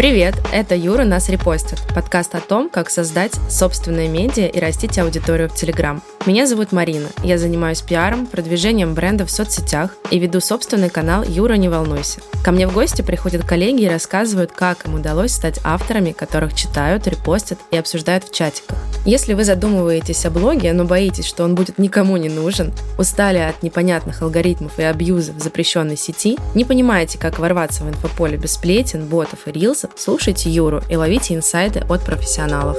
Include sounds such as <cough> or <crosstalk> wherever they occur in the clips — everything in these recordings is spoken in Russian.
Привет, это Юра «Нас репостит» – подкаст о том, как создать собственное медиа и растить аудиторию в Телеграм. Меня зовут Марина, я занимаюсь пиаром, продвижением бренда в соцсетях и веду собственный канал «Юра, не волнуйся». Ко мне в гости приходят коллеги и рассказывают, как им удалось стать авторами, которых читают, репостят и обсуждают в чатиках. Если вы задумываетесь о блоге, но боитесь, что он будет никому не нужен, устали от непонятных алгоритмов и абьюза в запрещенной сети, не понимаете, как ворваться в инфополе без сплетен, ботов и рилсов, слушайте Юру и ловите инсайды от профессионалов.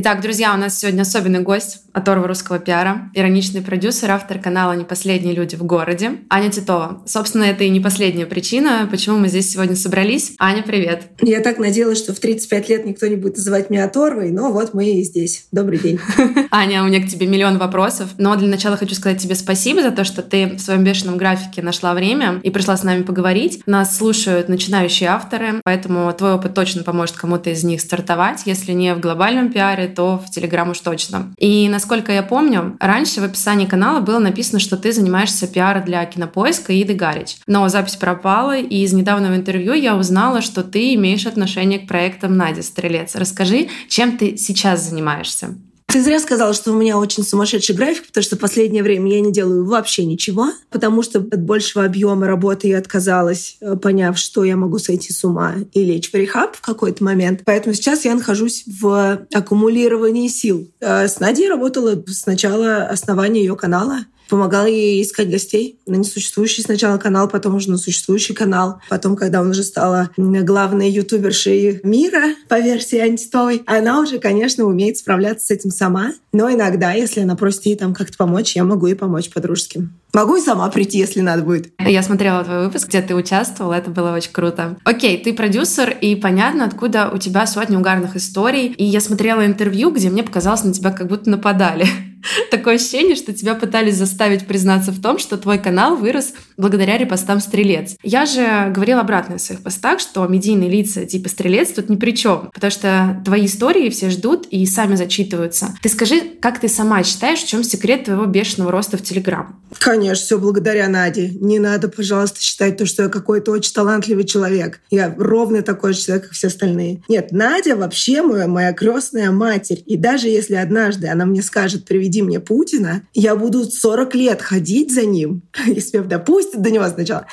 Итак, друзья, у нас сегодня особенный гость оторва русского пиара, ироничный продюсер, автор канала «Не последние люди в городе» Аня Титова. Собственно, это и не последняя причина, почему мы здесь сегодня собрались. Аня, привет. Я так надеялась, что в 35 лет никто не будет называть меня оторвой, но вот мы и здесь. Добрый день. <laughs> Аня, у меня к тебе миллион вопросов, но для начала хочу сказать тебе спасибо за то, что ты в своем бешеном графике нашла время и пришла с нами поговорить. Нас слушают начинающие авторы, поэтому твой опыт точно поможет кому-то из них стартовать, если не в глобальном пиаре, то в Телеграм уж точно. И насколько я помню, раньше в описании канала было написано, что ты занимаешься пиаром для Кинопоиска и Иды Гарич. Но запись пропала, и из недавнего интервью я узнала, что ты имеешь отношение к проектам Надя Стрелец. Расскажи, чем ты сейчас занимаешься? Ты зря сказала, что у меня очень сумасшедший график, потому что в последнее время я не делаю вообще ничего, потому что от большего объема работы я отказалась, э, поняв, что я могу сойти с ума и лечь в рехаб в какой-то момент. Поэтому сейчас я нахожусь в аккумулировании сил. Э, с Надей работала с начала основания ее канала помогала ей искать гостей на несуществующий сначала канал, потом уже на существующий канал. Потом, когда он уже стала главной ютубершей мира по версии Антитовой, она уже, конечно, умеет справляться с этим сама. Но иногда, если она просит ей там как-то помочь, я могу ей помочь по-дружески. Могу и сама прийти, если надо будет. Я смотрела твой выпуск, где ты участвовал, это было очень круто. Окей, ты продюсер, и понятно, откуда у тебя сотни угарных историй. И я смотрела интервью, где мне показалось, на тебя как будто нападали. <laughs> Такое ощущение, что тебя пытались заставить признаться в том, что твой канал вырос благодаря репостам «Стрелец». Я же говорила обратно в своих постах, что медийные лица типа «Стрелец» тут ни при чем, потому что твои истории все ждут и сами зачитываются. Ты скажи, как ты сама считаешь, в чем секрет твоего бешеного роста в Телеграм? Конечно, все благодаря Наде. Не надо, пожалуйста, считать то, что я какой-то очень талантливый человек. Я ровно такой же человек, как все остальные. Нет, Надя вообще моя, моя крестная матерь. И даже если однажды она мне скажет «приведи приведи мне Путина, я буду 40 лет ходить за ним, <laughs> если меня допустят до него сначала,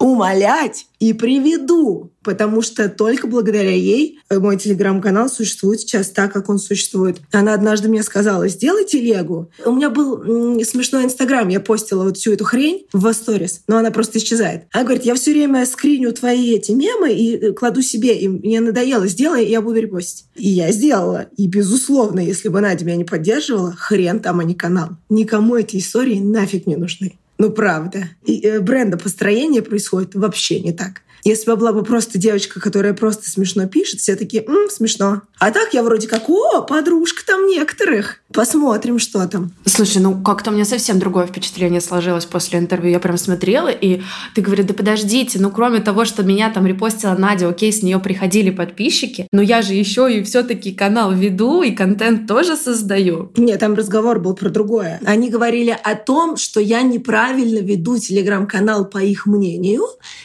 умолять и приведу, потому что только благодаря ей мой телеграм-канал существует сейчас так, как он существует. Она однажды мне сказала, сделай телегу. У меня был смешной инстаграм, я постила вот всю эту хрень в сторис, но она просто исчезает. Она говорит, я все время скриню твои эти мемы и э, кладу себе, и мне надоело, сделай, и я буду репостить. И я сделала. И, безусловно, если бы Надя меня не поддерживала, хрен там, а не канал. Никому эти истории нафиг не нужны. Ну, правда. И э, брендопостроение происходит вообще не так. Если бы была бы просто девочка, которая просто смешно пишет, все такие, м, смешно. А так я вроде как, о, подружка там некоторых. Посмотрим, что там. Слушай, ну как-то у меня совсем другое впечатление сложилось после интервью. Я прям смотрела, и ты говоришь, да подождите, ну кроме того, что меня там репостила Надя, окей, с нее приходили подписчики, но я же еще и все-таки канал веду, и контент тоже создаю. Нет, там разговор был про другое. Они говорили о том, что я неправильно веду телеграм-канал по их мнению,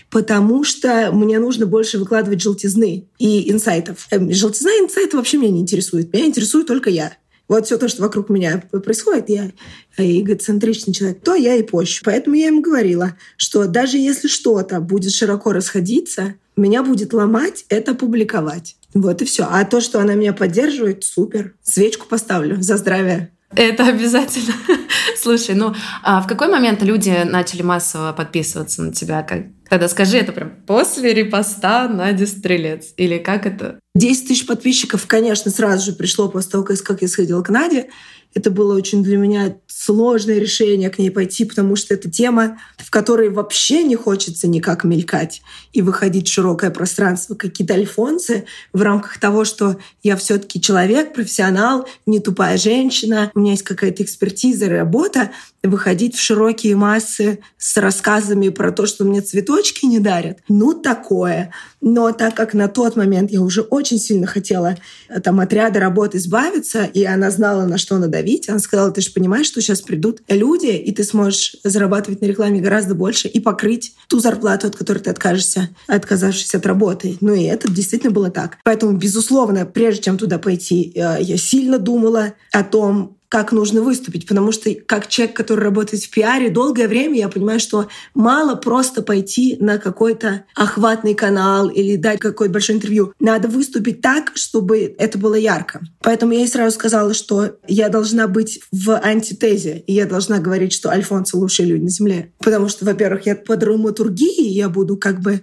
потому что мне нужно больше выкладывать желтизны и инсайтов. Эм, желтизна и инсайты вообще меня не интересуют. Меня интересует только я. Вот все то, что вокруг меня происходит, я эгоцентричный человек, то я и пощу. Поэтому я им говорила, что даже если что-то будет широко расходиться, меня будет ломать это публиковать. Вот и все. А то, что она меня поддерживает, супер. Свечку поставлю за здравие. Это обязательно. <laughs> Слушай, ну а в какой момент люди начали массово подписываться на тебя? Как... Тогда скажи, это прям после репоста Надя Стрелец? Или как это? 10 тысяч подписчиков, конечно, сразу же пришло после того, как я сходила к Наде. Это было очень для меня сложное решение к ней пойти, потому что это тема, в которой вообще не хочется никак мелькать и выходить в широкое пространство, какие-то альфонсы в рамках того, что я все таки человек, профессионал, не тупая женщина, у меня есть какая-то экспертиза, работа, выходить в широкие массы с рассказами про то, что мне цветочки цветочки не дарят. Ну, такое. Но так как на тот момент я уже очень сильно хотела э, там от ряда работ избавиться, и она знала, на что надавить, она сказала, ты же понимаешь, что сейчас придут люди, и ты сможешь зарабатывать на рекламе гораздо больше и покрыть ту зарплату, от которой ты откажешься, отказавшись от работы. Ну и это действительно было так. Поэтому, безусловно, прежде чем туда пойти, э, я сильно думала о том, как нужно выступить, потому что как человек, который работает в пиаре, долгое время я понимаю, что мало просто пойти на какой-то охватный канал или дать какое-то большое интервью. Надо выступить так, чтобы это было ярко. Поэтому я ей сразу сказала, что я должна быть в антитезе, и я должна говорить, что Альфонсо лучшие люди на Земле. Потому что, во-первых, я по драматургии я буду как бы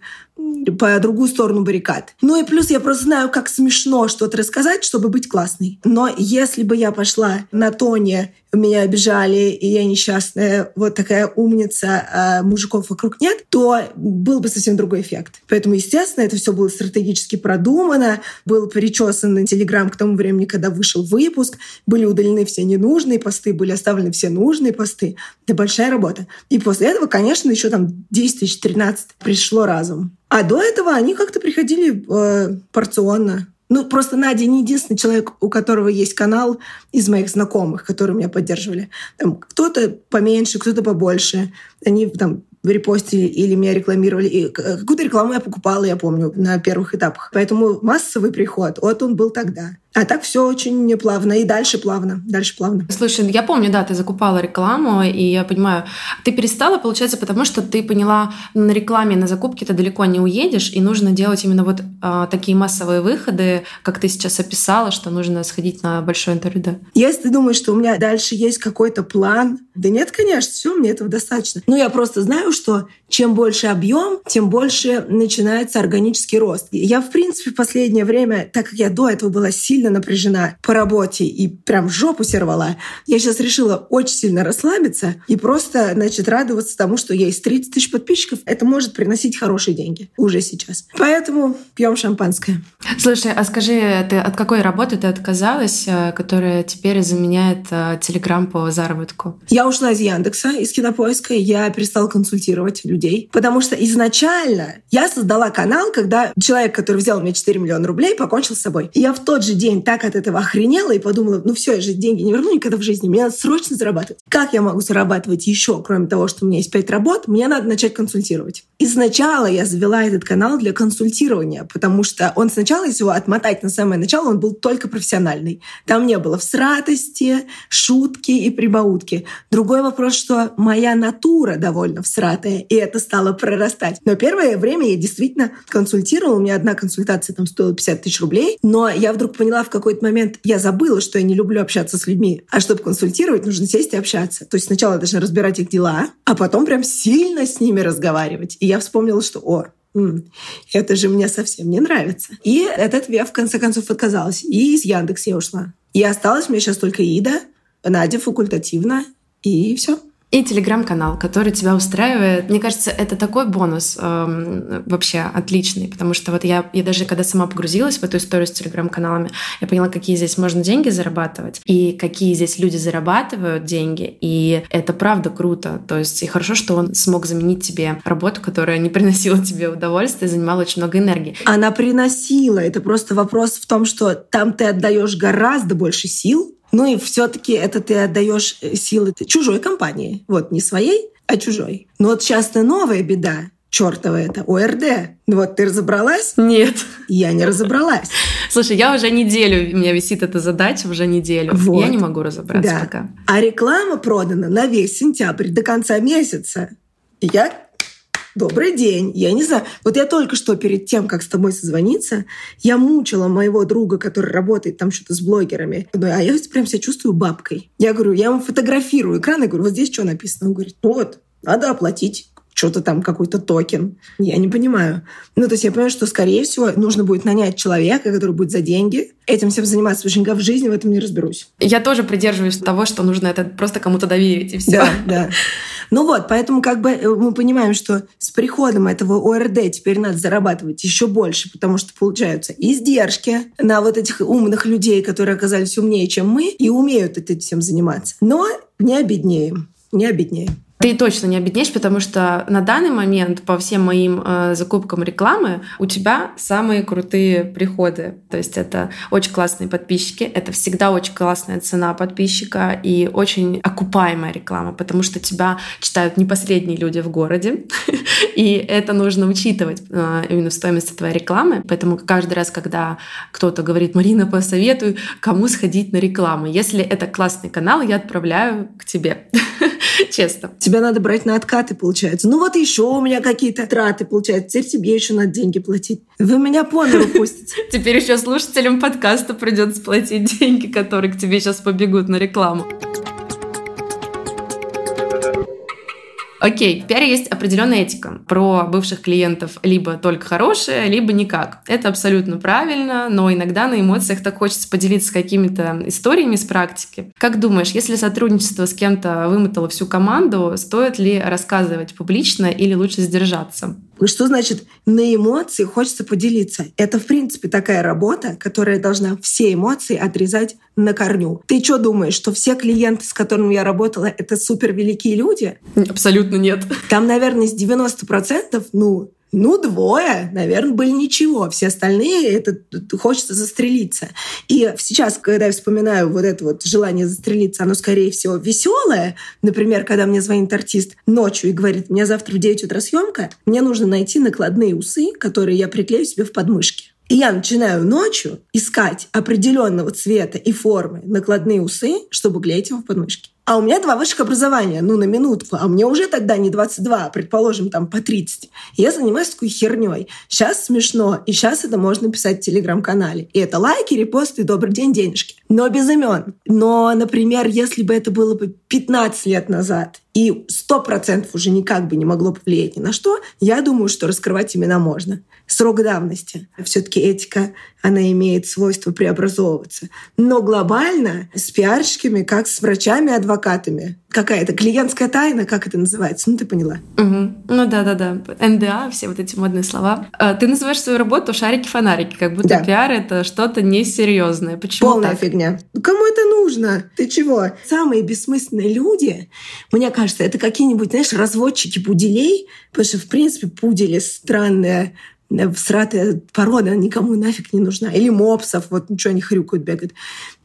по другую сторону баррикад. Ну и плюс я просто знаю, как смешно что-то рассказать, чтобы быть классной. Но если бы я пошла на тоне меня обижали, и я несчастная, вот такая умница, а мужиков вокруг нет, то был бы совсем другой эффект. Поэтому, естественно, это все было стратегически продумано, был перечесан Телеграм к тому времени, когда вышел выпуск, были удалены все ненужные посты, были оставлены все нужные посты. Это большая работа. И после этого, конечно, еще там 10 тысяч 13 пришло разум. А до этого они как-то приходили э, порционно. Ну, просто Надя не единственный человек, у которого есть канал из моих знакомых, которые меня поддерживали. Там кто-то поменьше, кто-то побольше. Они там репостили или меня рекламировали. И какую-то рекламу я покупала, я помню, на первых этапах. Поэтому массовый приход, вот он был тогда. А так все очень плавно. И дальше плавно. Дальше плавно. Слушай, я помню, да, ты закупала рекламу, и я понимаю, ты перестала, получается, потому что ты поняла, на рекламе, на закупке ты далеко не уедешь, и нужно делать именно вот а, такие массовые выходы, как ты сейчас описала, что нужно сходить на большое интервью, да? Если ты думаешь, что у меня дальше есть какой-то план, да нет, конечно, все, мне этого достаточно. Ну, я просто знаю, что чем больше объем, тем больше начинается органический рост. Я, в принципе, в последнее время, так как я до этого была сильно напряжена по работе и прям жопу сервала, я сейчас решила очень сильно расслабиться и просто, значит, радоваться тому, что есть 30 тысяч подписчиков. Это может приносить хорошие деньги уже сейчас. Поэтому пьем шампанское. Слушай, а скажи, ты от какой работы ты отказалась, э, которая теперь заменяет Телеграм по заработку? Я ушла из Яндекса, из Кинопоиска, я перестала консультировать людей. Потому что изначально я создала канал, когда человек, который взял меня 4 миллиона рублей, покончил с собой. И я в тот же день так от этого охренела и подумала, ну все, я же деньги не верну никогда в жизни, мне надо срочно зарабатывать. Как я могу зарабатывать еще, кроме того, что у меня есть 5 работ, мне надо начать консультировать. И сначала я завела этот канал для консультирования, потому что он сначала, если его отмотать на самое начало, он был только профессиональный. Там не было всратости, шутки и прибаутки. Другой вопрос, что моя натура довольно всратая, и это стало прорастать. Но первое время я действительно консультировала. У меня одна консультация там стоила 50 тысяч рублей. Но я вдруг поняла в какой-то момент, я забыла, что я не люблю общаться с людьми. А чтобы консультировать, нужно сесть и общаться. То есть сначала должна разбирать их дела, а потом прям сильно с ними разговаривать. И я вспомнила, что, о, это же мне совсем не нравится. И от этого я в конце концов отказалась. И из Яндекса я ушла. И осталась мне сейчас только Ида, Надя факультативно, и все и телеграм-канал, который тебя устраивает. Мне кажется, это такой бонус э, вообще отличный, потому что вот я, я даже когда сама погрузилась в эту историю с телеграм-каналами, я поняла, какие здесь можно деньги зарабатывать и какие здесь люди зарабатывают деньги, и это правда круто. То есть и хорошо, что он смог заменить тебе работу, которая не приносила тебе удовольствия, занимала очень много энергии. Она приносила. Это просто вопрос в том, что там ты отдаешь гораздо больше сил, ну и все-таки это ты отдаешь э, силы чужой компании. Вот не своей, а чужой. Но вот часто новая беда чертова это, ОРД. Вот ты разобралась? Нет. Я не разобралась. Слушай, я уже неделю, у меня висит эта задача уже неделю. Вот. Я не могу разобраться да. пока. А реклама продана на весь сентябрь до конца месяца. Я Добрый день. Я не знаю. Вот я только что перед тем, как с тобой созвониться, я мучила моего друга, который работает там что-то с блогерами. А я прям себя чувствую бабкой. Я говорю, я ему фотографирую экран и говорю, вот здесь что написано? Он говорит, вот, надо оплатить что-то там, какой-то токен. Я не понимаю. Ну, то есть я понимаю, что, скорее всего, нужно будет нанять человека, который будет за деньги этим всем заниматься, потому что в жизни в этом не разберусь. Я тоже придерживаюсь того, что нужно это просто кому-то доверить, и все. Да, да. Ну вот, поэтому как бы э, мы понимаем, что с приходом этого ОРД теперь надо зарабатывать еще больше, потому что получаются издержки на вот этих умных людей, которые оказались умнее, чем мы, и умеют этим всем заниматься. Но не обеднеем, не обеднеем. Ты точно не обеднеешь, потому что на данный момент по всем моим э, закупкам рекламы у тебя самые крутые приходы. То есть это очень классные подписчики, это всегда очень классная цена подписчика и очень окупаемая реклама, потому что тебя читают не последние люди в городе, <laughs> и это нужно учитывать э, именно в стоимости твоей рекламы. Поэтому каждый раз, когда кто-то говорит, Марина, посоветуй, кому сходить на рекламу. Если это классный канал, я отправляю к тебе. <laughs> Честно. Тебя надо брать на откаты, получается. Ну вот еще у меня какие-то траты, получается. Теперь тебе еще надо деньги платить. Вы меня по миру пустите. <laughs> Теперь еще слушателям подкаста придется платить деньги, которые к тебе сейчас побегут на рекламу. Окей, в пиаре есть определенная этика. Про бывших клиентов либо только хорошее, либо никак. Это абсолютно правильно, но иногда на эмоциях так хочется поделиться какими-то историями с практики. Как думаешь, если сотрудничество с кем-то вымотало всю команду, стоит ли рассказывать публично или лучше сдержаться? Что значит на эмоции хочется поделиться? Это, в принципе, такая работа, которая должна все эмоции отрезать на корню. Ты что думаешь, что все клиенты, с которыми я работала, это супер великие люди? Абсолютно нет. Там, наверное, с 90%, ну, ну, двое, наверное, были ничего. Все остальные, это хочется застрелиться. И сейчас, когда я вспоминаю вот это вот желание застрелиться, оно, скорее всего, веселое. Например, когда мне звонит артист ночью и говорит, у меня завтра в 9 утра съемка, мне нужно найти накладные усы, которые я приклею себе в подмышки. И я начинаю ночью искать определенного цвета и формы накладные усы, чтобы клеить его в подмышки. А у меня два высших образования, ну, на минутку. А мне уже тогда не 22, а, предположим, там по 30. И я занимаюсь такой херней. Сейчас смешно, и сейчас это можно писать в Телеграм-канале. И это лайки, репосты, добрый день, денежки. Но без имен. Но, например, если бы это было бы 15 лет назад, и 100% уже никак бы не могло повлиять ни на что, я думаю, что раскрывать имена можно. Срок давности. Все-таки этика, она имеет свойство преобразовываться. Но глобально с пиарщиками, как с врачами, адвокатами, какая-то клиентская тайна, как это называется, ну ты поняла. Угу. Ну да-да-да, НДА, все вот эти модные слова. А, ты называешь свою работу шарики-фонарики, как будто да. пиар — это что-то несерьезное. Почему Полная так? фигня. Кому это нужно? Ты чего? Самые бессмысленные люди, мне кажется, это какие-нибудь, знаешь, разводчики пуделей, потому что, в принципе, пудели странная всратая порода никому нафиг не нужна. Или мопсов, вот ничего они хрюкают, бегают.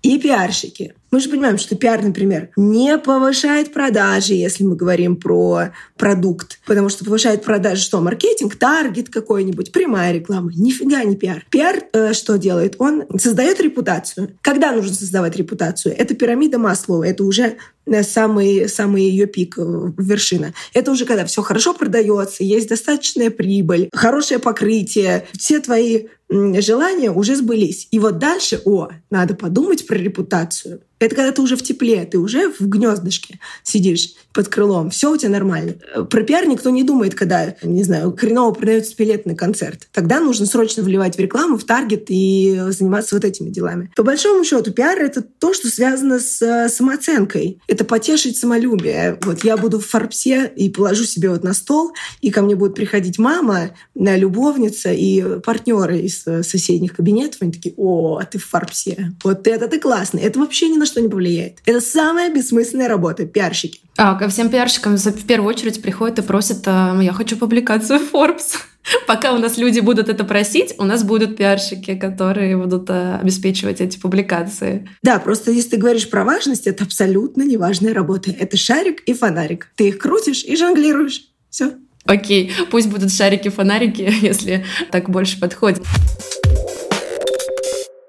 И пиарщики. Мы же понимаем, что пиар, например, не повышает продажи, если мы говорим про продукт. Потому что повышает продажи что? Маркетинг, таргет какой-нибудь, прямая реклама. Нифига не пиар. Пиар э, что делает? Он создает репутацию. Когда нужно создавать репутацию? Это пирамида Маслоу. Это уже э, самый, самый ее пик, э, вершина. Это уже когда все хорошо продается, есть достаточная прибыль, хорошее покрытие, все твои желания уже сбылись. И вот дальше, о, надо подумать про репутацию. Это когда ты уже в тепле, ты уже в гнездышке сидишь под крылом, все у тебя нормально. Про пиар никто не думает, когда, не знаю, хреново продается билет на концерт. Тогда нужно срочно вливать в рекламу, в таргет и заниматься вот этими делами. По большому счету, пиар — это то, что связано с э, самооценкой. Это потешить самолюбие. Вот я буду в Форбсе и положу себе вот на стол, и ко мне будет приходить мама, любовница и партнеры из э, соседних кабинетов. Они такие, о, а ты в Форбсе. Вот это ты классный. Это вообще ни на что не повлияет. Это самая бессмысленная работа, пиарщики. А, ко всем пиарщикам в первую очередь приходят и просят, а, я хочу публикацию в <laughs> Forbes. <laughs> Пока у нас люди будут это просить, у нас будут пиарщики, которые будут а, обеспечивать эти публикации. Да, просто если ты говоришь про важность, это абсолютно неважная работа. Это шарик и фонарик. Ты их крутишь и жонглируешь. Все. Окей, пусть будут шарики-фонарики, <laughs> если так больше подходит.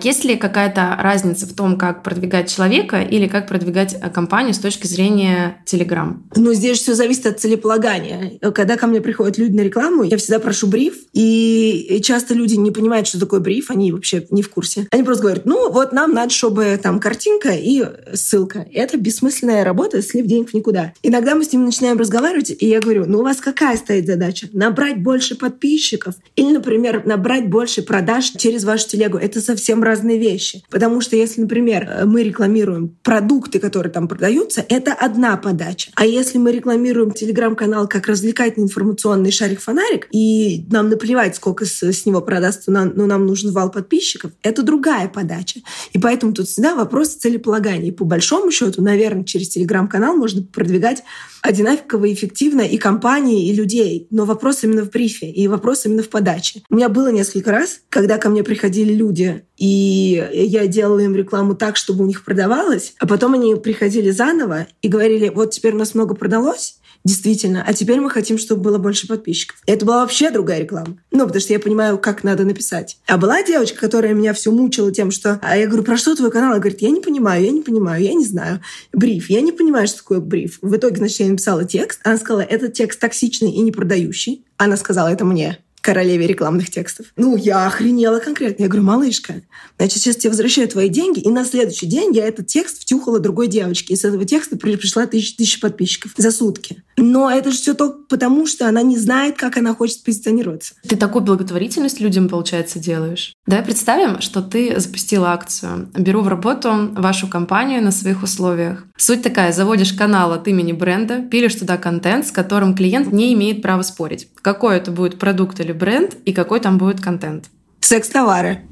Есть ли какая-то разница в том, как продвигать человека или как продвигать э, компанию с точки зрения Telegram? Ну, здесь все зависит от целеполагания. Когда ко мне приходят люди на рекламу, я всегда прошу бриф, и часто люди не понимают, что такое бриф, они вообще не в курсе. Они просто говорят, ну, вот нам надо, чтобы там картинка и ссылка. Это бессмысленная работа, слив денег в никуда. Иногда мы с ним начинаем разговаривать, и я говорю, ну, у вас какая стоит задача? Набрать больше подписчиков? Или, например, набрать больше продаж через вашу телегу? Это совсем разные вещи. Потому что если, например, э, мы рекламируем продукты, которые там продаются, это одна подача. А если мы рекламируем телеграм-канал как развлекательный информационный шарик-фонарик, и нам наплевать, сколько с, с него продастся, но нам нужен вал подписчиков, это другая подача. И поэтому тут всегда вопрос целеполагания. И по большому счету, наверное, через телеграм-канал можно продвигать одинаково эффективно и компании, и людей. Но вопрос именно в брифе, и вопрос именно в подаче. У меня было несколько раз, когда ко мне приходили люди, и я делала им рекламу так, чтобы у них продавалось, а потом они приходили заново и говорили, вот теперь у нас много продалось, действительно. А теперь мы хотим, чтобы было больше подписчиков. И это была вообще другая реклама. Ну, потому что я понимаю, как надо написать. А была девочка, которая меня все мучила тем, что... А я говорю, про что твой канал? Она говорит, я не понимаю, я не понимаю, я не знаю. Бриф. Я не понимаю, что такое бриф. В итоге, значит, я написала текст. Она сказала, этот текст токсичный и не продающий. Она сказала это мне королеве рекламных текстов. Ну, я охренела конкретно. Я говорю, малышка, значит, сейчас тебе возвращаю твои деньги, и на следующий день я этот текст втюхала другой девочке. И с этого текста пришла тысяча, тысяча подписчиков за сутки. Но это же все только потому, что она не знает, как она хочет позиционироваться. Ты такую благотворительность людям, получается, делаешь. Давай представим, что ты запустила акцию. Беру в работу вашу компанию на своих условиях. Суть такая, заводишь канал от имени бренда, пилишь туда контент, с которым клиент не имеет права спорить. Какой это будет продукт или бренд и какой там будет контент. Секс-товары.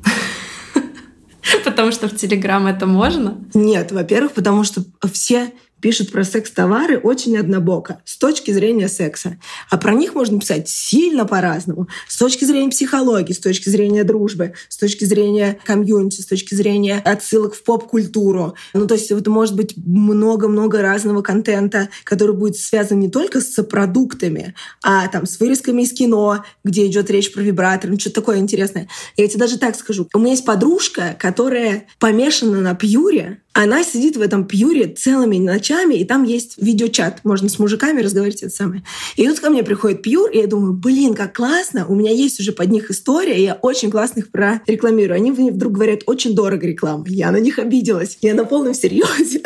<laughs> Потому что в Телеграм это можно? Нет, во-первых, потому что все пишут про секс-товары очень однобоко, с точки зрения секса. А про них можно писать сильно по-разному. С точки зрения психологии, с точки зрения дружбы, с точки зрения комьюнити, с точки зрения отсылок в поп-культуру. Ну, то есть это может быть много-много разного контента, который будет связан не только с продуктами, а там с вырезками из кино, где идет речь про вибратор, ну, что-то такое интересное. Я тебе даже так скажу. У меня есть подружка, которая помешана на пьюре, она сидит в этом пьюре целыми ночами, и там есть видеочат, можно с мужиками разговаривать это самое. И тут ко мне приходит пьюр, и я думаю, блин, как классно, у меня есть уже под них история, и я очень классно их прорекламирую. Они мне вдруг говорят, очень дорого реклама. Я на них обиделась. Я на полном серьезе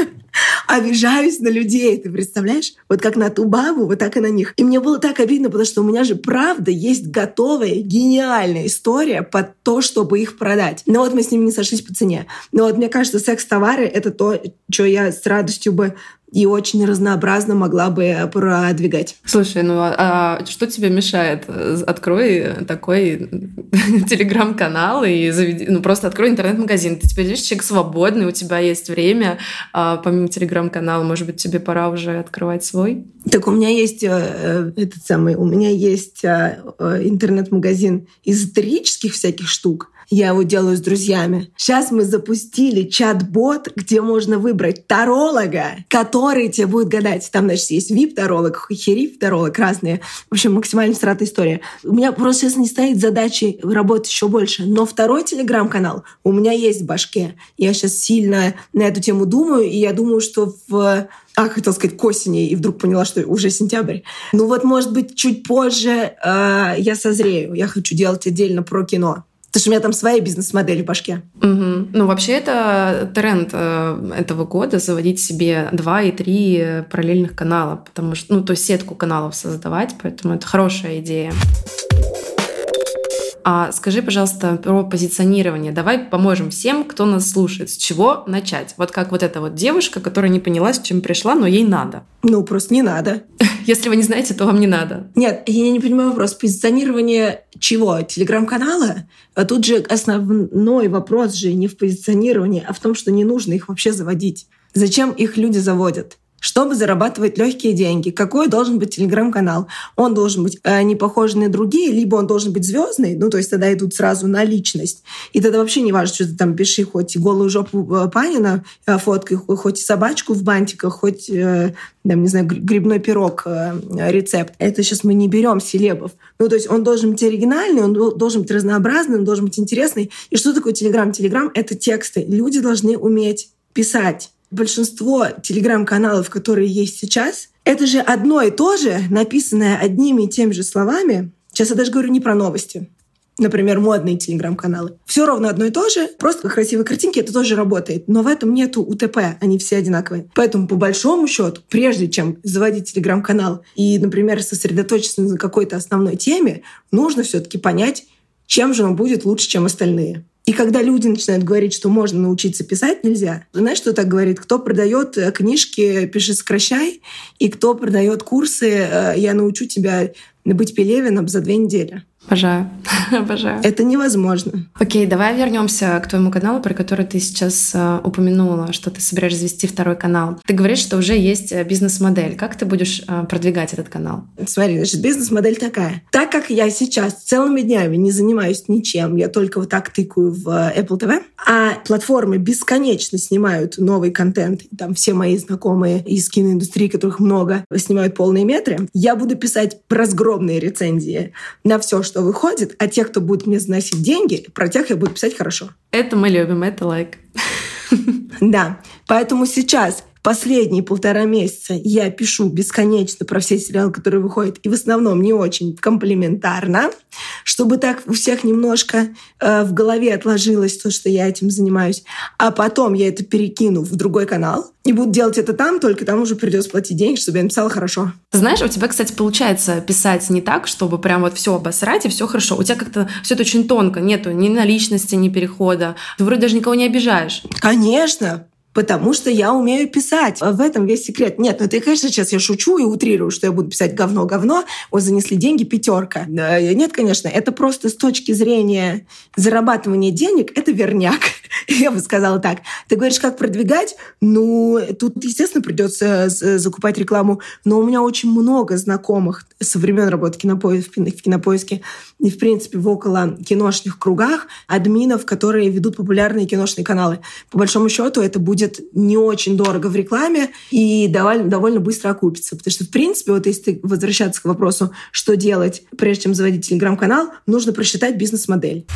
обижаюсь на людей, ты представляешь? Вот как на ту бабу, вот так и на них. И мне было так обидно, потому что у меня же правда есть готовая, гениальная история под то, чтобы их продать. Но вот мы с ними не сошлись по цене. Но вот мне кажется, секс-товары — это то, что я с радостью бы и очень разнообразно могла бы продвигать. Слушай, ну а, а что тебе мешает? Открой такой <laughs> телеграм-канал и заведи, ну просто открой интернет-магазин. Ты теперь видишь, человек свободный, у тебя есть время, а, помимо телеграм-канала, может быть, тебе пора уже открывать свой? Так у меня есть э, э этот самый, у меня есть э, э интернет-магазин эзотерических всяких штук, я его делаю с друзьями. Сейчас мы запустили чат-бот, где можно выбрать таролога, который тебе будет гадать. Там, значит, есть VIP-таролог, хериф-таролог, разные. В общем, максимально стратая история. У меня просто сейчас не стоит задачи работать еще больше. Но второй телеграм-канал у меня есть в башке. Я сейчас сильно на эту тему думаю, и я думаю, что в а, хотел сказать, к осени, и вдруг поняла, что уже сентябрь. Ну вот, может быть, чуть позже э, я созрею. Я хочу делать отдельно про кино. Потому что у меня там своя бизнес-модель в башке. Угу. Ну, вообще, это тренд э, этого года заводить себе два и три параллельных канала, потому что, ну, то есть сетку каналов создавать, поэтому это хорошая идея. А скажи, пожалуйста, про позиционирование. Давай поможем всем, кто нас слушает. С чего начать? Вот как вот эта вот девушка, которая не поняла, с чем пришла, но ей надо. Ну, просто не надо. <laughs> Если вы не знаете, то вам не надо. Нет, я не понимаю вопрос. Позиционирование чего? Телеграм-канала? А тут же основной вопрос же не в позиционировании, а в том, что не нужно их вообще заводить. Зачем их люди заводят? Чтобы зарабатывать легкие деньги. Какой должен быть телеграм-канал? Он должен быть э, не похож на другие, либо он должен быть звездный, ну то есть тогда идут сразу на личность. И тогда вообще не важно, что ты там пиши хоть голую жопу э, Панина э, фоткой, хоть собачку в бантиках, хоть, э, там, не знаю, грибной пирог э, рецепт. Это сейчас мы не берем селебов. Ну то есть он должен быть оригинальный, он должен быть разнообразный, он должен быть интересный. И что такое телеграм? Телеграм — это тексты. Люди должны уметь писать большинство телеграм-каналов, которые есть сейчас, это же одно и то же, написанное одними и теми же словами. Сейчас я даже говорю не про новости. Например, модные телеграм-каналы. Все ровно одно и то же, просто красивые картинки, это тоже работает. Но в этом нету УТП, они все одинаковые. Поэтому, по большому счету, прежде чем заводить телеграм-канал и, например, сосредоточиться на какой-то основной теме, нужно все-таки понять, чем же он будет лучше, чем остальные. И когда люди начинают говорить, что можно научиться писать, нельзя. Знаешь, что так говорит? Кто продает э, книжки, пиши сокращай, и кто продает курсы, э, я научу тебя быть Пелевиным за две недели. Обожаю. <laughs> Обожаю. Это невозможно. Окей, давай вернемся к твоему каналу, про который ты сейчас э, упомянула, что ты собираешься завести второй канал. Ты говоришь, что уже есть э, бизнес-модель. Как ты будешь э, продвигать этот канал? Смотри, значит, бизнес-модель такая. Так как я сейчас целыми днями не занимаюсь ничем, я только вот так тыкаю в Apple TV, а платформы бесконечно снимают новый контент, там все мои знакомые из киноиндустрии, которых много, снимают полные метры, я буду писать разгромные рецензии на все, что выходит, а те, кто будет мне заносить деньги, про тех я буду писать хорошо. Это мы любим, это лайк. Да, поэтому сейчас последние полтора месяца я пишу бесконечно про все сериалы, которые выходят, и в основном не очень комплиментарно, чтобы так у всех немножко э, в голове отложилось то, что я этим занимаюсь. А потом я это перекину в другой канал и буду делать это там, только там уже придется платить деньги, чтобы я написала хорошо. Знаешь, у тебя, кстати, получается писать не так, чтобы прям вот все обосрать и все хорошо. У тебя как-то все это очень тонко, нету ни наличности, ни перехода. Ты вроде даже никого не обижаешь. Конечно, Потому что я умею писать. В этом весь секрет. Нет, ну ты, конечно, сейчас я шучу и утрирую, что я буду писать говно-говно, вот занесли деньги, пятерка. Нет, конечно, это просто с точки зрения зарабатывания денег, это верняк. <laughs> Я бы сказала так. Ты говоришь, как продвигать? Ну, тут, естественно, придется закупать рекламу, но у меня очень много знакомых со времен работы в кинопоиске и, в принципе, в около киношных кругах админов, которые ведут популярные киношные каналы. По большому счету, это будет будет не очень дорого в рекламе и довольно, довольно быстро окупится. Потому что, в принципе, вот если возвращаться к вопросу, что делать, прежде чем заводить телеграм-канал, нужно просчитать бизнес-модель.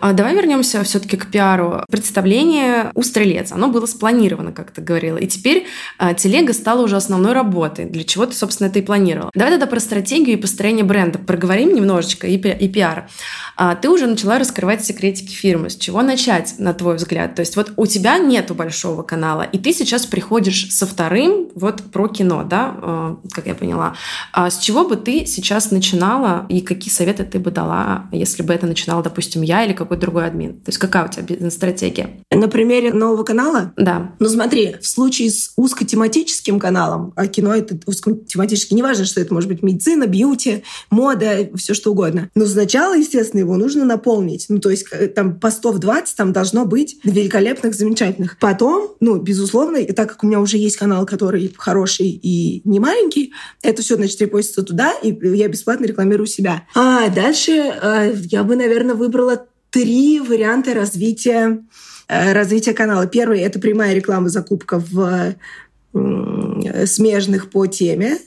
А давай вернемся все-таки к пиару. Представление у стрелец, оно было спланировано, как ты говорила. И теперь а, телега стала уже основной работой, для чего ты, собственно, это и планировала. Давай тогда про стратегию и построение бренда проговорим немножечко и, и пиар. А, ты уже начала раскрывать секретики фирмы. С чего начать, на твой взгляд? То есть вот у тебя нету большого канала, и ты сейчас приходишь со вторым вот про кино, да, а, как я поняла. А с чего бы ты сейчас начинала и какие советы ты бы дала, если бы это начинала, допустим, я или какой-то другой админ? То есть какая у тебя бизнес-стратегия? На примере нового канала? Да. Ну смотри, в случае с узкотематическим каналом, а кино это узкотематически, неважно, что это может быть медицина, бьюти, мода, все что угодно. Но сначала, естественно, его нужно наполнить. Ну, то есть там постов 20 там должно быть великолепных, замечательных. Потом, ну, безусловно, и так как у меня уже есть канал, который хороший и не маленький, это все, значит, репостится туда, и я бесплатно рекламирую себя. А дальше э, я бы, наверное, выбрала три варианта развития, э, развития канала. Первый — это прямая реклама, закупка в смежных по теме,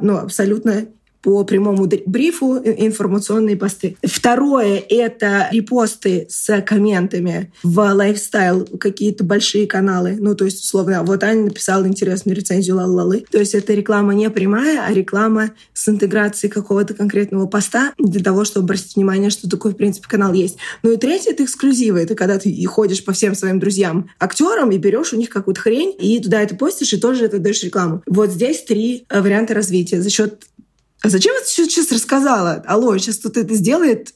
ну, абсолютно по прямому брифу информационные посты. Второе — это репосты с комментами в лайфстайл, какие-то большие каналы. Ну, то есть, условно, вот Аня написала интересную рецензию лалалы. То есть это реклама не прямая, а реклама с интеграцией какого-то конкретного поста для того, чтобы обратить внимание, что такой, в принципе, канал есть. Ну и третье — это эксклюзивы. Это когда ты ходишь по всем своим друзьям актерам и берешь у них какую-то хрень, и туда это постишь, и тоже это даешь рекламу. Вот здесь три э, варианта развития. За счет а зачем ты сейчас рассказала? Алло, сейчас кто-то это сделает.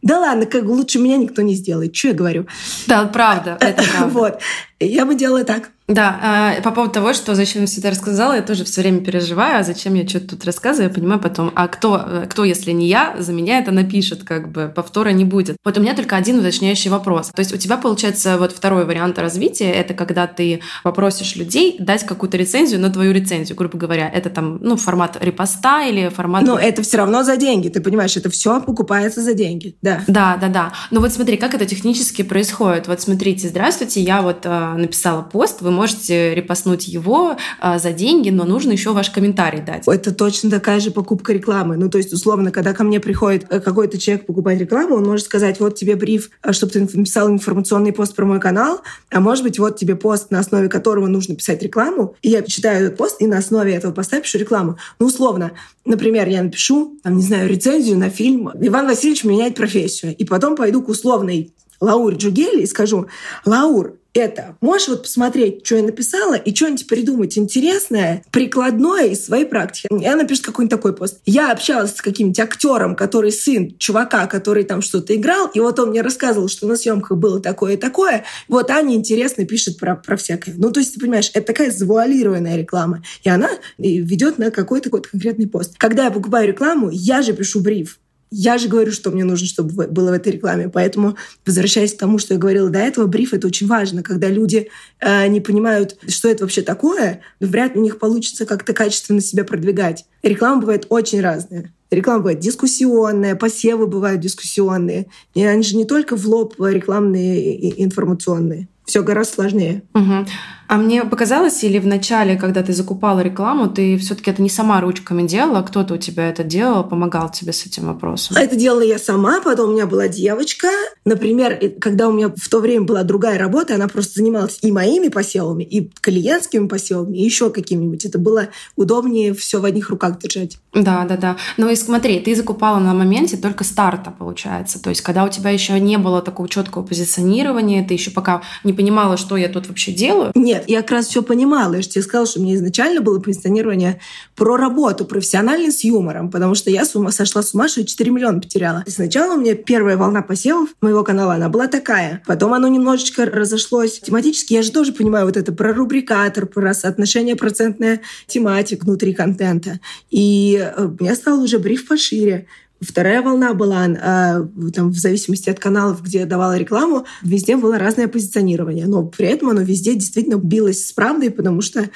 Да ладно, как лучше меня никто не сделает. Что я говорю? Да, правда, это <laughs> правда. Вот. Я бы делала так. Да, а, по поводу того, что зачем все это рассказала, я тоже все время переживаю, а зачем я что-то тут рассказываю, я понимаю потом, а кто, э, кто, если не я, за меня это напишет, как бы, повтора не будет. Вот у меня только один уточняющий вопрос. То есть у тебя, получается, вот второй вариант развития, это когда ты попросишь людей дать какую-то рецензию на твою рецензию, грубо говоря. Это там, ну, формат репоста или формат... Но это все равно за деньги, ты понимаешь, это все покупается за деньги, да. Да, да, да. Но вот смотри, как это технически происходит. Вот смотрите, здравствуйте, я вот э, написала пост, вы можете репостнуть его а, за деньги, но нужно еще ваш комментарий дать. Это точно такая же покупка рекламы. Ну, то есть, условно, когда ко мне приходит э, какой-то человек покупать рекламу, он может сказать, вот тебе бриф, э, чтобы ты написал информационный пост про мой канал, а может быть, вот тебе пост, на основе которого нужно писать рекламу, и я читаю этот пост, и на основе этого поста пишу рекламу. Ну, условно, например, я напишу, там, не знаю, рецензию на фильм «Иван Васильевич меняет профессию», и потом пойду к условной Лауре Джугели и скажу, Лаур, это. Можешь вот посмотреть, что я написала, и что-нибудь придумать интересное, прикладное из своей практики. Я напишу какой-нибудь такой пост. Я общалась с каким-нибудь актером, который сын чувака, который там что-то играл, и вот он мне рассказывал, что на съемках было такое и такое. Вот Аня интересно пишет про, про всякое. Ну, то есть, ты понимаешь, это такая завуалированная реклама. И она ведет на какой-то какой конкретный пост. Когда я покупаю рекламу, я же пишу бриф. Я же говорю, что мне нужно, чтобы было в этой рекламе. Поэтому, возвращаясь к тому, что я говорила до этого, бриф — это очень важно. Когда люди э, не понимают, что это вообще такое, вряд ли у них получится как-то качественно себя продвигать. Реклама бывает очень разная. Реклама бывает дискуссионная, посевы бывают дискуссионные. И они же не только в лоб рекламные и информационные. Все гораздо сложнее. Угу. А мне показалось, или в начале, когда ты закупала рекламу, ты все-таки это не сама ручками делала, кто-то у тебя это делал, помогал тебе с этим вопросом? А это делала я сама, потом у меня была девочка. Например, когда у меня в то время была другая работа, она просто занималась и моими посевами, и клиентскими посевами, и еще какими-нибудь. Это было удобнее все в одних руках держать. Да, да, да. Ну и смотри, ты закупала на моменте только старта, получается. То есть, когда у тебя еще не было такого четкого позиционирования, ты еще пока не понимала, что я тут вообще делаю. Нет, нет, я как раз все понимала. Я же тебе сказала, что мне изначально было позиционирование про работу, профессионально с юмором, потому что я с ума, сошла с ума, что 4 миллиона потеряла. И сначала у меня первая волна посевов моего канала, она была такая. Потом оно немножечко разошлось тематически. Я же тоже понимаю вот это про рубрикатор, про соотношение процентная тематик внутри контента. И э, у меня стал уже бриф пошире. Вторая волна была, э, там, в зависимости от каналов, где я давала рекламу, везде было разное позиционирование. Но при этом оно везде действительно билось с правдой, потому что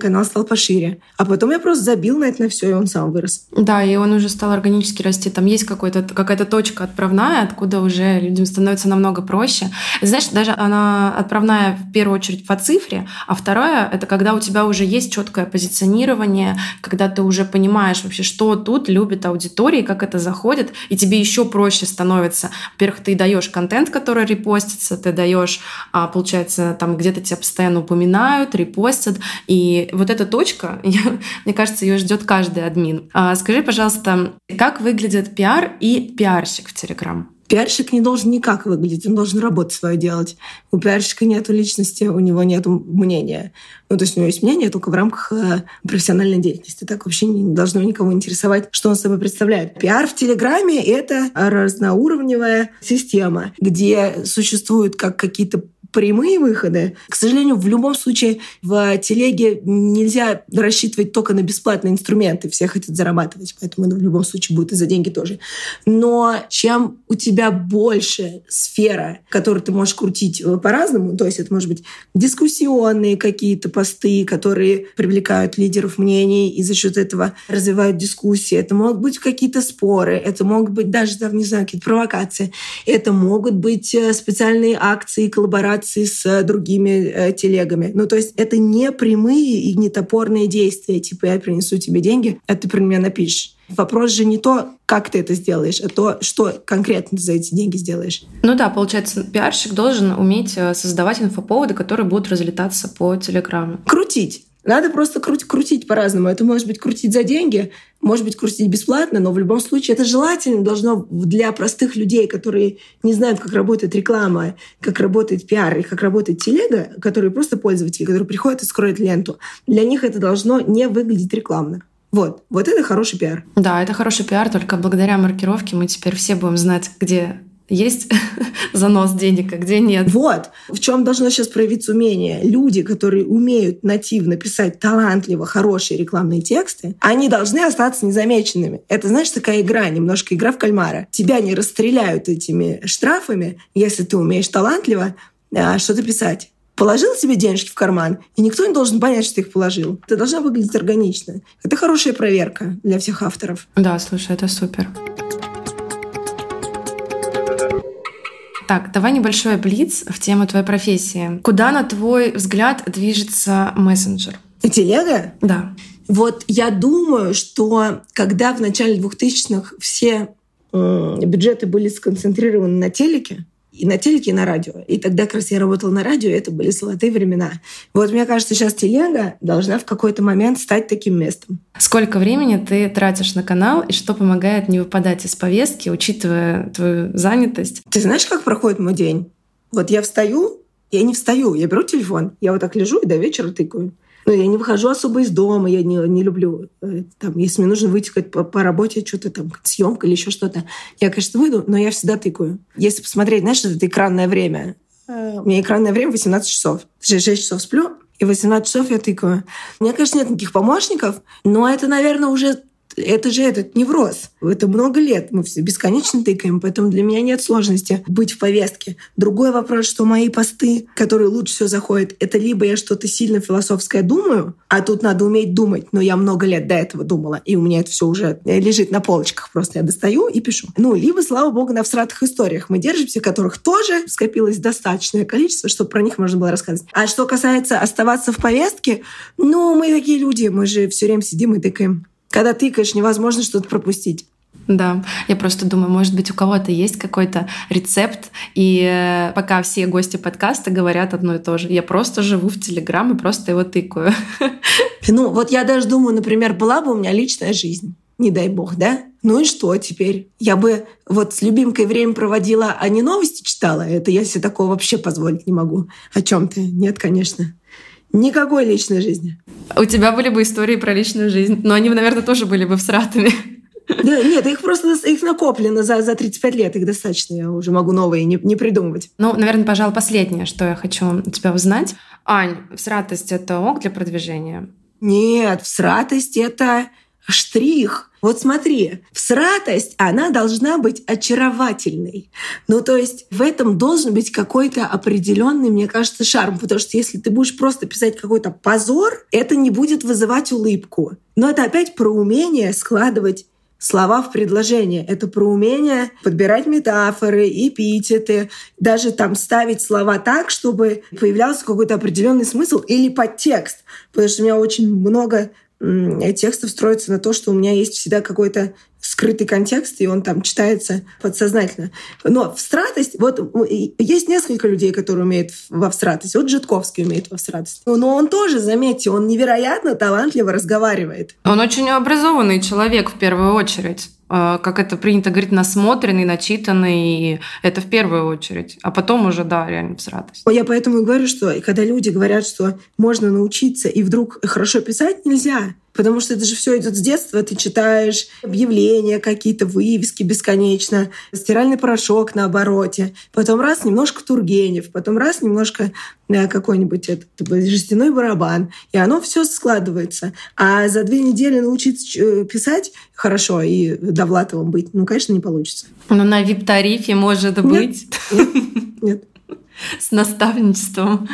канал стал пошире. А потом я просто забил на это на все, и он сам вырос. Да, и он уже стал органически расти. Там есть какой-то, какая-то точка отправная, откуда уже людям становится намного проще. Знаешь, даже она отправная в первую очередь по цифре, а второе — это когда у тебя уже есть четкое позиционирование, когда ты уже понимаешь вообще, что тут любит аудитория, как это заходит, и тебе еще проще становится. Во-первых, ты даешь контент, который репостится, ты даешь, а, получается, там где-то тебя постоянно упоминают, репостят, и вот эта точка, <laughs> мне кажется, ее ждет каждый админ. А, скажи, пожалуйста, как выглядит пиар и пиарщик в Телеграм? Пиарщик не должен никак выглядеть, он должен работу свою делать. У пиарщика нет личности, у него нет мнения. Ну, то есть у него есть мнение только в рамках э, профессиональной деятельности. Так вообще не должно никого интересовать, что он собой представляет. Пиар в Телеграме — это разноуровневая система, где существуют как какие-то прямые выходы. К сожалению, в любом случае в телеге нельзя рассчитывать только на бесплатные инструменты. Все хотят зарабатывать, поэтому в любом случае будет и за деньги тоже. Но чем у тебя больше сфера, которую ты можешь крутить э, по-разному, то есть это может быть дискуссионные какие-то посты, которые привлекают лидеров мнений и за счет этого развивают дискуссии. Это могут быть какие-то споры, это могут быть даже, там, не знаю, какие-то провокации. Это могут быть э, специальные акции, коллаборации коллаборации с э, другими э, телегами. Ну, то есть это не прямые и не топорные действия, типа я принесу тебе деньги, а ты про меня напишешь. Вопрос же не то, как ты это сделаешь, а то, что конкретно за эти деньги сделаешь. Ну да, получается, пиарщик должен уметь э, создавать инфоповоды, которые будут разлетаться по Телеграму. Крутить. Надо просто крутить, крутить по-разному. Это может быть крутить за деньги, может быть крутить бесплатно, но в любом случае это желательно должно для простых людей, которые не знают, как работает реклама, как работает пиар и как работает телега, которые просто пользователи, которые приходят и скроют ленту. Для них это должно не выглядеть рекламно. Вот, вот это хороший пиар. Да, это хороший пиар, только благодаря маркировке мы теперь все будем знать, где есть <laughs> занос денег, а где нет. Вот. В чем должно сейчас проявиться умение. Люди, которые умеют нативно писать талантливо хорошие рекламные тексты, они должны остаться незамеченными. Это, знаешь, такая игра, немножко игра в кальмара. Тебя не расстреляют этими штрафами, если ты умеешь талантливо а, что-то писать положил себе денежки в карман, и никто не должен понять, что ты их положил. Это должно выглядеть органично. Это хорошая проверка для всех авторов. Да, слушай, это супер. Так, давай небольшой блиц в тему твоей профессии. Куда, на твой взгляд, движется мессенджер? Телега? Да. Вот я думаю, что когда в начале 2000-х все бюджеты были сконцентрированы на телеке, и на телеке, и на радио. И тогда как раз я работала на радио, это были золотые времена. Вот мне кажется, сейчас телега должна в какой-то момент стать таким местом. Сколько времени ты тратишь на канал, и что помогает не выпадать из повестки, учитывая твою занятость? Ты знаешь, как проходит мой день? Вот я встаю, Я не встаю, я беру телефон, я вот так лежу и до вечера тыкаю. Но я не выхожу особо из дома, я не, не люблю, э, там, если мне нужно выйти по, по работе, что-то там, съемка или еще что-то, я, конечно, выйду, но я всегда тыкаю. Если посмотреть, знаешь, это экранное время, э, у меня экранное время 18 часов. 6 часов сплю, и 18 часов я тыкаю. У меня, конечно, нет никаких помощников, но это, наверное, уже это же этот невроз. Это много лет. Мы все бесконечно тыкаем, поэтому для меня нет сложности быть в повестке. Другой вопрос, что мои посты, которые лучше всего заходят, это либо я что-то сильно философское думаю, а тут надо уметь думать, но я много лет до этого думала, и у меня это все уже лежит на полочках, просто я достаю и пишу. Ну, либо, слава богу, на всратых историях мы держимся, которых тоже скопилось достаточное количество, чтобы про них можно было рассказывать. А что касается оставаться в повестке, ну, мы такие люди, мы же все время сидим и тыкаем. Когда тыкаешь, невозможно что-то пропустить. Да, я просто думаю, может быть, у кого-то есть какой-то рецепт, и э, пока все гости подкаста говорят одно и то же. Я просто живу в Телеграм и просто его тыкаю. <laughs> Ну, вот я даже думаю, например, была бы у меня личная жизнь, не дай бог, да? Ну и что теперь? Я бы вот с любимкой время проводила, а не новости читала. Это я себе такого вообще позволить не могу. О чем ты? Нет, конечно. Никакой личной жизни. У тебя были бы истории про личную жизнь, но они, наверное, тоже были бы всратыми. Да, нет, их просто их накоплено за, за 35 лет, их достаточно. Я уже могу новые не, не придумывать. Ну, наверное, пожалуй, последнее, что я хочу у тебя узнать. Ань, всратость — это ок для продвижения? Нет, всратость — это штрих. Вот смотри, всратость, она должна быть очаровательной. Ну, то есть в этом должен быть какой-то определенный, мне кажется, шарм. Потому что если ты будешь просто писать какой-то позор, это не будет вызывать улыбку. Но это опять про умение складывать слова в предложение. Это про умение подбирать метафоры, эпитеты, даже там ставить слова так, чтобы появлялся какой-то определенный смысл или подтекст. Потому что у меня очень много текстов строится на то, что у меня есть всегда какой-то скрытый контекст, и он там читается подсознательно. Но в стратость, вот есть несколько людей, которые умеют во стратость. Вот Житковский умеет во стратость. Но он тоже, заметьте, он невероятно талантливо разговаривает. Он очень образованный человек в первую очередь. А, как это принято говорить, насмотренный, начитанный. Это в первую очередь. А потом уже, да, реально всратость. Я поэтому и говорю, что когда люди говорят, что можно научиться и вдруг хорошо писать, нельзя. Потому что это же все идет с детства. Ты читаешь объявления, какие-то вывески бесконечно, стиральный порошок на обороте. Потом раз немножко Тургенев, потом раз немножко э, какой-нибудь этот жестяной барабан. И оно все складывается. А за две недели научиться э, писать хорошо и Довлатовым быть, ну, конечно, не получится. Ну, на вип-тарифе может нет, быть. Нет, нет. <laughs> С наставничеством.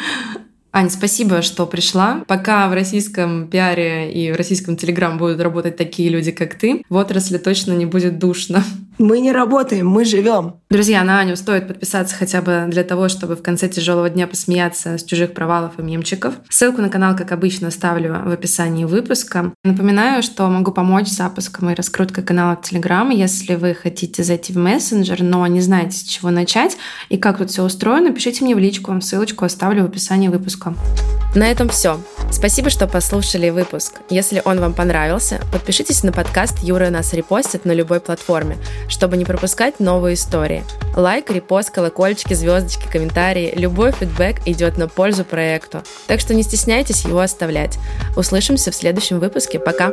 Ань, спасибо, что пришла. Пока в российском пиаре и в российском телеграм будут работать такие люди, как ты, в отрасли точно не будет душно. Мы не работаем, мы живем. Друзья, на Аню стоит подписаться хотя бы для того, чтобы в конце тяжелого дня посмеяться с чужих провалов и мемчиков. Ссылку на канал, как обычно, оставлю в описании выпуска. Напоминаю, что могу помочь с запуском и раскруткой канала в Telegram, если вы хотите зайти в мессенджер, но не знаете, с чего начать и как тут все устроено, пишите мне в личку. Ссылочку оставлю в описании выпуска. На этом все. Спасибо, что послушали выпуск. Если он вам понравился, подпишитесь на подкаст Юра нас репостит на любой платформе, чтобы не пропускать новые истории. Лайк, репост, колокольчики, звездочки, комментарии, любой фидбэк идет на пользу проекту. Так что не стесняйтесь его оставлять. Услышимся в следующем выпуске. Пока!